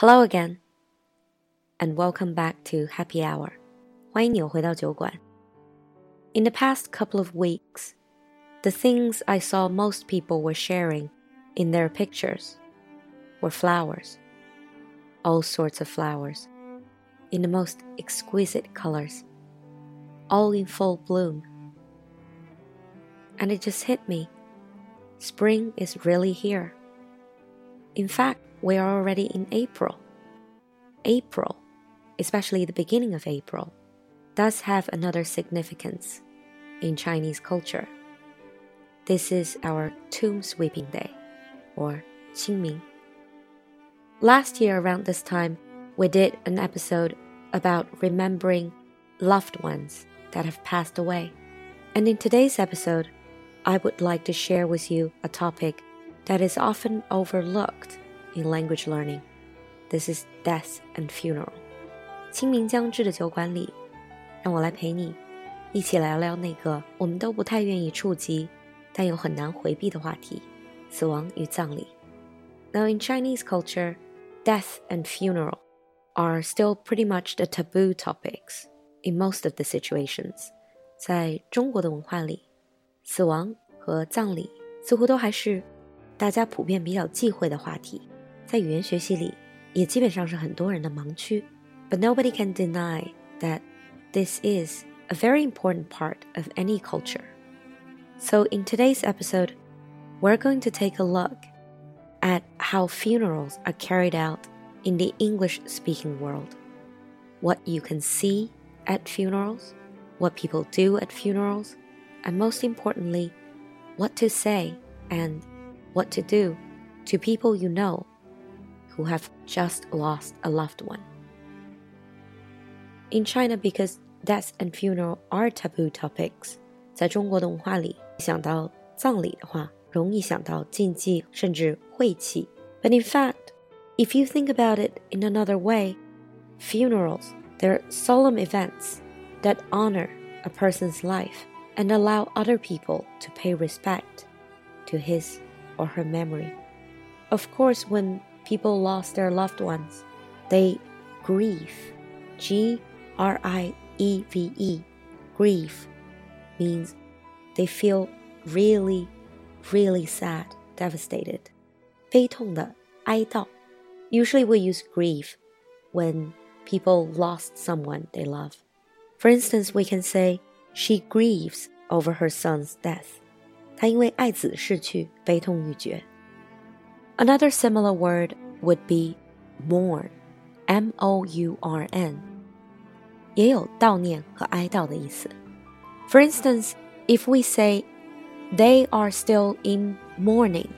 Hello again, and welcome back to Happy Hour. 欢迎你回到酒馆。In the past couple of weeks, the things I saw most people were sharing in their pictures were flowers. All sorts of flowers, in the most exquisite colors, all in full bloom. And it just hit me spring is really here. In fact, we are already in April. April, especially the beginning of April, does have another significance in Chinese culture. This is our tomb sweeping day, or Qingming. Last year, around this time, we did an episode about remembering loved ones that have passed away. And in today's episode, I would like to share with you a topic that is often overlooked in language learning. This is death and funeral. 清明将至的酒馆里，让我来陪你一起聊聊那个我们都不太愿意触及，但又很难回避的话题——死亡与葬礼。Now, in Chinese culture, death and funeral are still pretty much the taboo topics in most of the situations. 在中国的文化里，死亡和葬礼似乎都还是大家普遍比较忌讳的话题。 在语言学习里，也基本上是很多人的盲区。But nobody can deny that this is a very important part of any culture. So, in today's episode, we're going to take a look at how funerals are carried out in the English speaking world, what you can see at funerals, what people do at funerals, and most importantly, what to say and what to do to people you know who have just lost a loved one. In China, because death and funeral are taboo topics，在中国的文化里，想到葬礼的话，容易想到禁忌甚至晦气。But in fact, if you think about it in another way, funerals they're solemn events that honor a person's life and allow other people to pay respect to his or her memory. Of course, when people lost their loved ones, they grieve. G R I E V E. Grieve means they feel really, really sad, devastated. 悲痛的哀悼. Usually we use grieve when people lost someone they love. For instance, we can say she grieves over her son's death. 她因为爱子逝去悲痛欲绝。 Another similar word would be mourn, M O U R N. N，也有悼念和哀悼的意思。For instance, if we say they are still in mourning,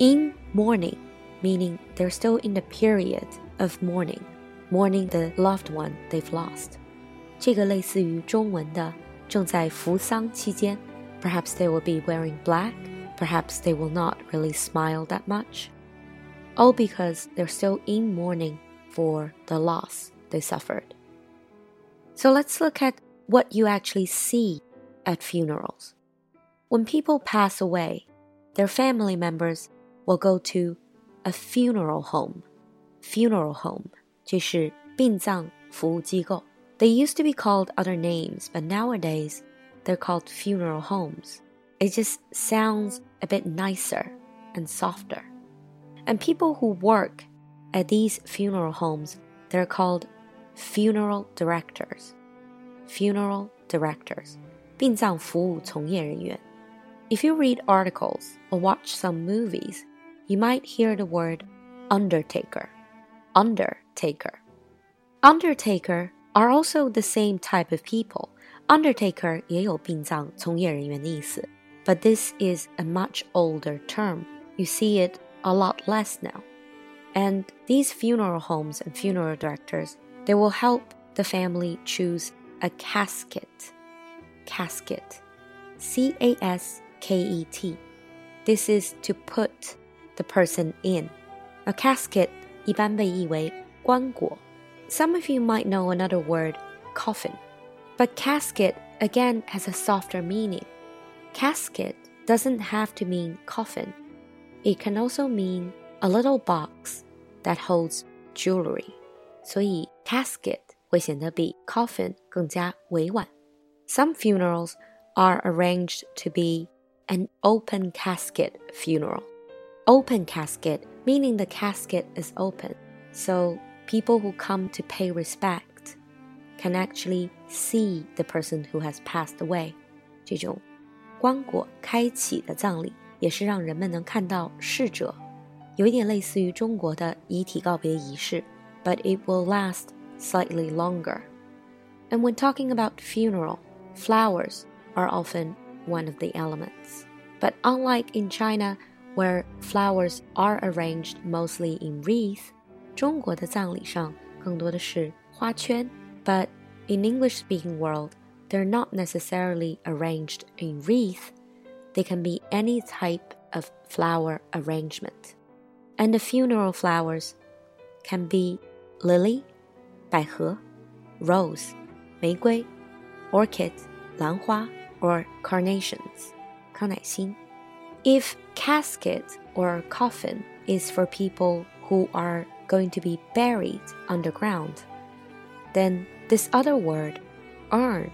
in mourning meaning they're still in the period of mourning, mourning the loved one they've lost. 这个类似于中文的正在服丧期间。Perhaps they will be wearing black Perhaps they will not really smile that much. All because they're still in mourning for the loss they suffered. So let's look at what you actually see at funerals. When people pass away, their family members will go to a funeral home. Funeral home 就是殡葬服务机构. They used to be called other names, but nowadays they're called funeral homes. It just sounds a bit nicer and softer. And people who work at these funeral homes, they're called funeral directors. Funeral directors. 殡葬服务从业人员. If you read articles or watch some movies, you might hear the word undertaker. Undertaker. Undertaker are also the same type of people Undertaker 也有殡葬从业人员的意思 ，but this is a much older term. You see it a lot less now. And these funeral homes and funeral directors, they will help the family choose a casket. Casket. C A S K E T. This is to put the person in. A casket 一般被译为棺椁. Some of you might know another word, coffin. But casket again has a softer meaning. Casket doesn't have to mean coffin. It can also mean a little box that holds jewelry，所以 casket 会显得比 coffin 更加委婉。Some funerals are arranged to be an open casket funeral. Open casket meaning the casket is open, so people who come to pay respect can actually see the person who has passed away. 这种 棺椁开启的葬礼，也是让人们能看到逝者，有一点类似于中国的遗体告别仪式，but it will last slightly longer. And when talking about funeral, flowers are often one of the elements. But unlike in China, where flowers are arranged mostly in wreath, 中国的葬礼上更多的是花圈。But in English-speaking world, they're not necessarily arranged in wreath. They can be any type of flower arrangement. And the funeral flowers can be lily, 百合, rose, 玫瑰, orchid, 兰花, or carnations, 康乃馨. If casket or coffin is for people who are going to be buried underground, then this other word, urn,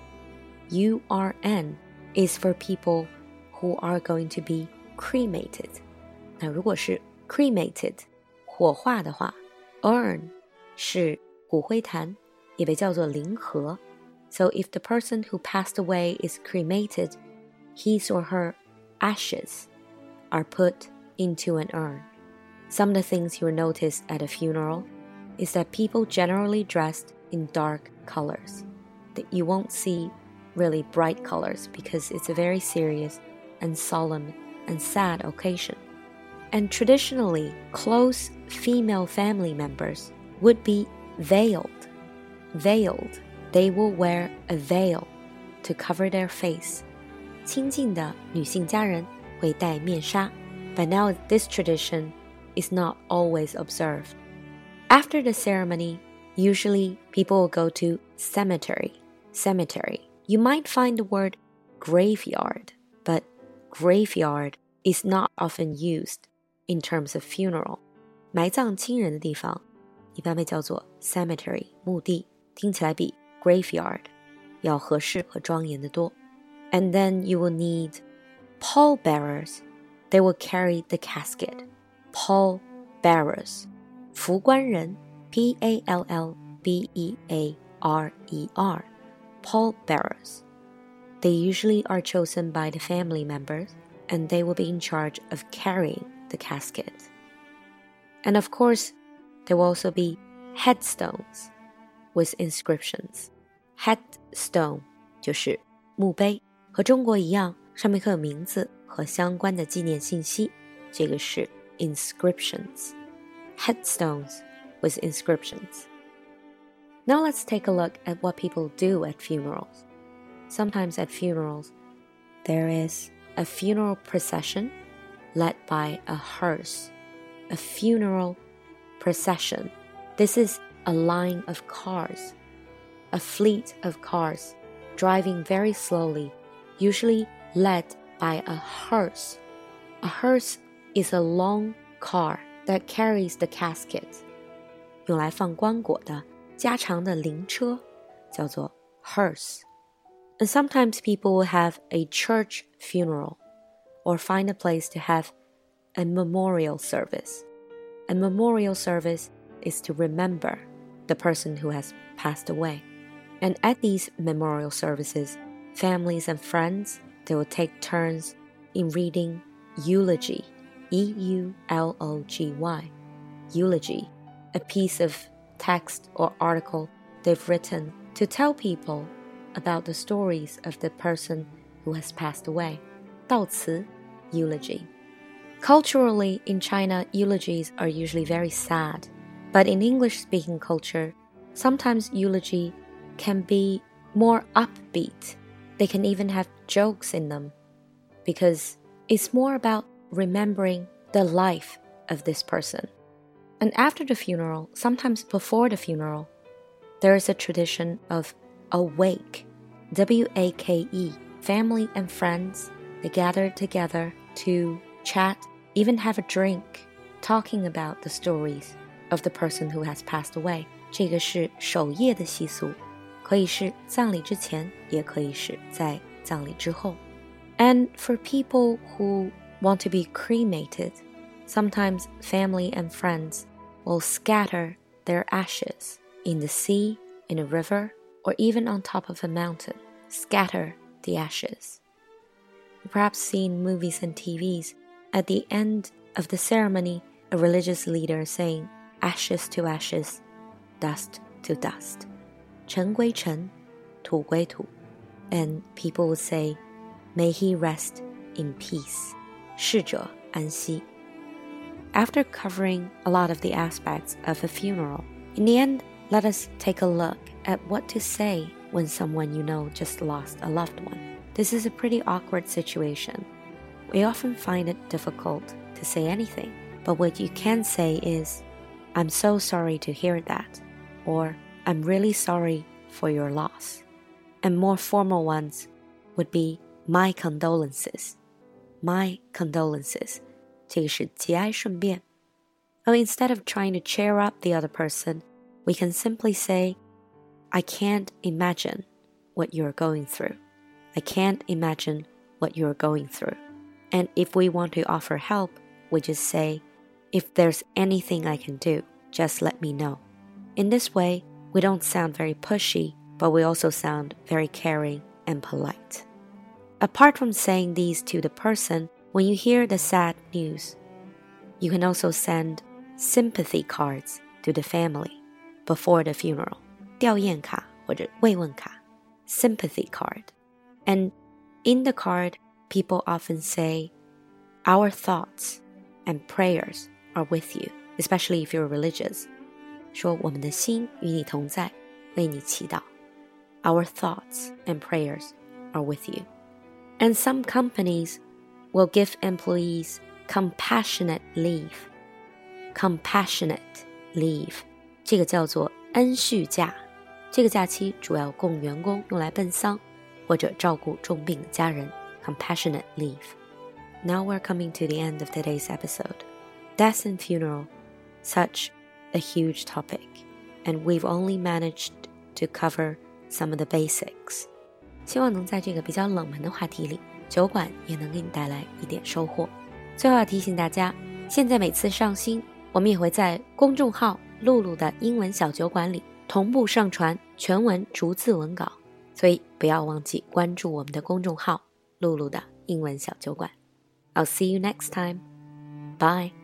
U R N, is for people who are going to be cremated. 那如果是 cremated 火化的话，urn 是骨灰坛，也被叫做灵盒。So if the person who passed away is cremated, his or her ashes are put into an urn. Some of the things you'll notice at a funeral is that people generally dressed in dark colors. That you won't see really bright colors because it's a very serious and solemn and sad occasion. And traditionally, close female family members would be veiled. Veiled. They will wear a veil to cover their face. 亲近的女性家人会戴面纱, but now this tradition is not always observed. After the ceremony, usually people will go to cemetery. Cemetery. You might find the word graveyard, but graveyard is not often used in terms of funeral. 埋葬亲人的地方一般被叫做 cemetery 墓地，听起来比 graveyard 要合适和庄严的多。And then you will need pallbearers. They will carry the casket. Pallbearers. 扶棺人 P A L L B E A R E R. Pallbearers. They usually are chosen by the family members and they will be in charge of carrying the casket. And of course, there will also be headstones with inscriptions. Headstone 就是墓碑，和中国一样，上面刻有名字和相关的纪念信息。这个是 inscriptions. Headstones with inscriptions. Now let's take a look at what people do at funerals. Sometimes at funerals, there is a funeral procession led by a hearse. A funeral procession. This is a line of cars, a fleet of cars driving very slowly, usually led by a hearse. A hearse is a long car that carries the casket. 用来放棺椁的 加长的灵车叫做 hearse. And sometimes people will have a church funeral or find a place to have a memorial service. A memorial service is to remember the person who has passed away. And at these memorial services, families and friends they will take turns in reading eulogy, E U L O G Y, eulogy, a piece of text or article they've written to tell people about the stories of the person who has passed away. 悼词 eulogy. Culturally, in China, eulogies are usually very sad. But in English speaking culture, sometimes eulogy can be more upbeat. They can even have jokes in them because it's more about remembering the life of this person And after the funeral, sometimes before the funeral, there is a tradition of a wake, W A K E. Family and friends, they gather together to chat, even have a drink, talking about the stories of the person who has passed away。这个是守夜的习俗，可以是葬礼之前，也可以是在葬礼之后。And for people who want to be cremated, sometimes family and friends will scatter their ashes in the sea, in a river, or even on top of a mountain. Scatter the ashes. You've perhaps seen movies and TVs. At the end of the ceremony, a religious leader saying, Ashes to ashes, dust to dust. 尘归尘，土归土. And people would say, May he rest in peace. 逝者安息. After covering a lot of the aspects of a funeral, in the end, let us take a look at what to say when someone you know just lost a loved one. This is a pretty awkward situation. We often find it difficult to say anything, but what you can say is, I'm so sorry to hear that, or I'm really sorry for your loss. And more formal ones would be, my condolences. My condolences. Well, instead of trying to cheer up the other person, we can simply say, I can't imagine what you're going through. I can't imagine what you're going through. And if we want to offer help, we just say, If there's anything I can do, just let me know. In this way, we don't sound very pushy, but we also sound very caring and polite. Apart from saying these to the person, when you hear the sad news, you can also send sympathy cards to the family before the funeral. 吊唁卡或者慰问卡 sympathy card. And in the card, people often say, Our thoughts and prayers are with you, especially if you're religious. 说我们的心与你同在，为你祈祷。Our thoughts and prayers are with you. And some companies will give employees compassionate leave. Compassionate leave，这个叫做恩恤假。这个假期主要供员工用来奔丧或者照顾重病的家人。Compassionate leave. Now we're coming to the end of today's episode. Death and funeral, such a huge topic, and we've only managed to cover some of the basics. 希望能在这个比较冷门的话题里， 酒馆也能给你带来一点收获。最后要提醒大家，现在每次上新，我们也会在公众号“露露的英文小酒馆”里同步上传全文逐字文稿，所以不要忘记关注我们的公众号“露露的英文小酒馆”。I'll see you next time. Bye.